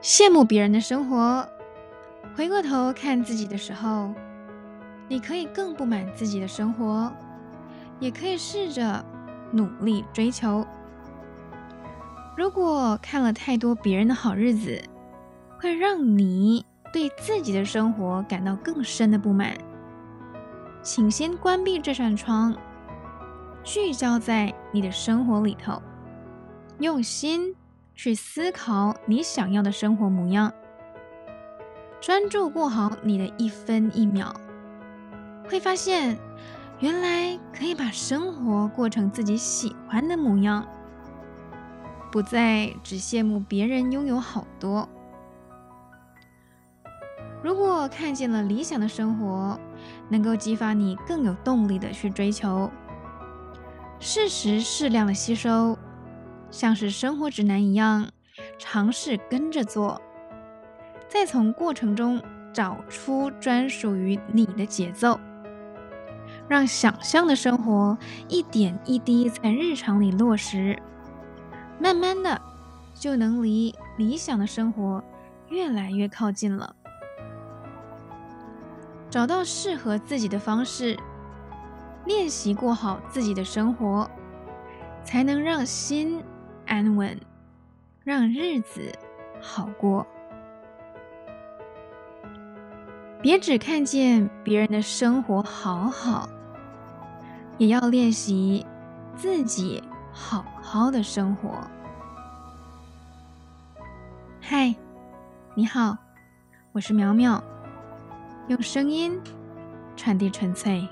羡慕别人的生活，回过头看自己的时候，你可以更不满自己的生活，也可以试着努力追求。如果看了太多别人的好日子，会让你对自己的生活感到更深的不满。请先关闭这扇窗，聚焦在你的生活里头，用心去思考你想要的生活模样，专注过好你的一分一秒，会发现原来可以把生活过成自己喜欢的模样。不再只羡慕别人拥有好多。如果看见了理想的生活，能够激发你更有动力的去追求，适时适量的吸收，像是生活指南一样，尝试跟着做，再从过程中找出专属于你的节奏，让想象的生活一点一滴在日常里落实。慢慢的，就能离理想的生活越来越靠近了。找到适合自己的方式，练习过好自己的生活，才能让心安稳，让日子好过。别只看见别人的生活好好，也要练习自己。好好的生活。嗨，你好，我是苗苗，用声音传递纯粹。